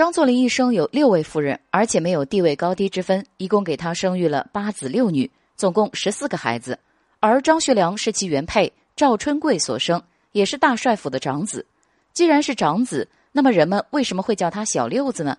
张作霖一生有六位夫人，而且没有地位高低之分，一共给他生育了八子六女，总共十四个孩子。而张学良是其原配赵春贵所生，也是大帅府的长子。既然是长子，那么人们为什么会叫他小六子呢？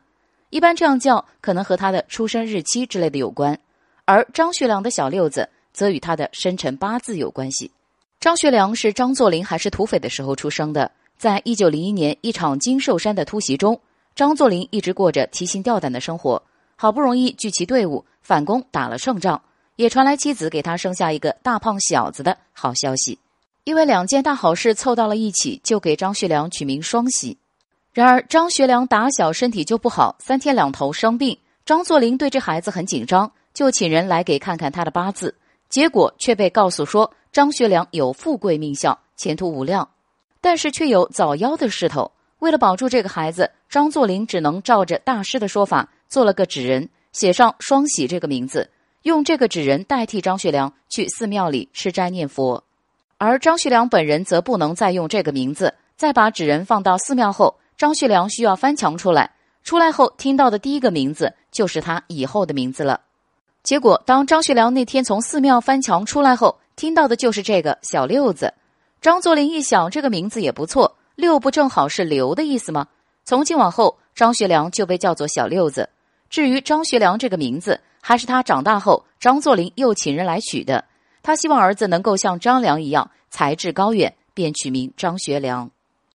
一般这样叫，可能和他的出生日期之类的有关。而张学良的小六子，则与他的生辰八字有关系。张学良是张作霖还是土匪的时候出生的。在一九零一年一场金寿山的突袭中，张作霖一直过着提心吊胆的生活。好不容易聚齐队伍反攻，打了胜仗，也传来妻子给他生下一个大胖小子的好消息。因为两件大好事凑到了一起，就给张学良取名双喜。然而张学良打小身体就不好，三天两头生病。张作霖对这孩子很紧张，就请人来给看看他的八字，结果却被告诉说张学良有富贵命相，前途无量。但是却有早夭的势头。为了保住这个孩子，张作霖只能照着大师的说法做了个纸人，写上“双喜”这个名字，用这个纸人代替张学良去寺庙里吃斋念佛。而张学良本人则不能再用这个名字。再把纸人放到寺庙后，张学良需要翻墙出来。出来后听到的第一个名字就是他以后的名字了。结果，当张学良那天从寺庙翻墙出来后，听到的就是这个小六子。张作霖一想，这个名字也不错，六不正好是刘的意思吗？从今往后，张学良就被叫做小六子。至于张学良这个名字，还是他长大后张作霖又请人来取的。他希望儿子能够像张良一样才智高远，便取名张学良。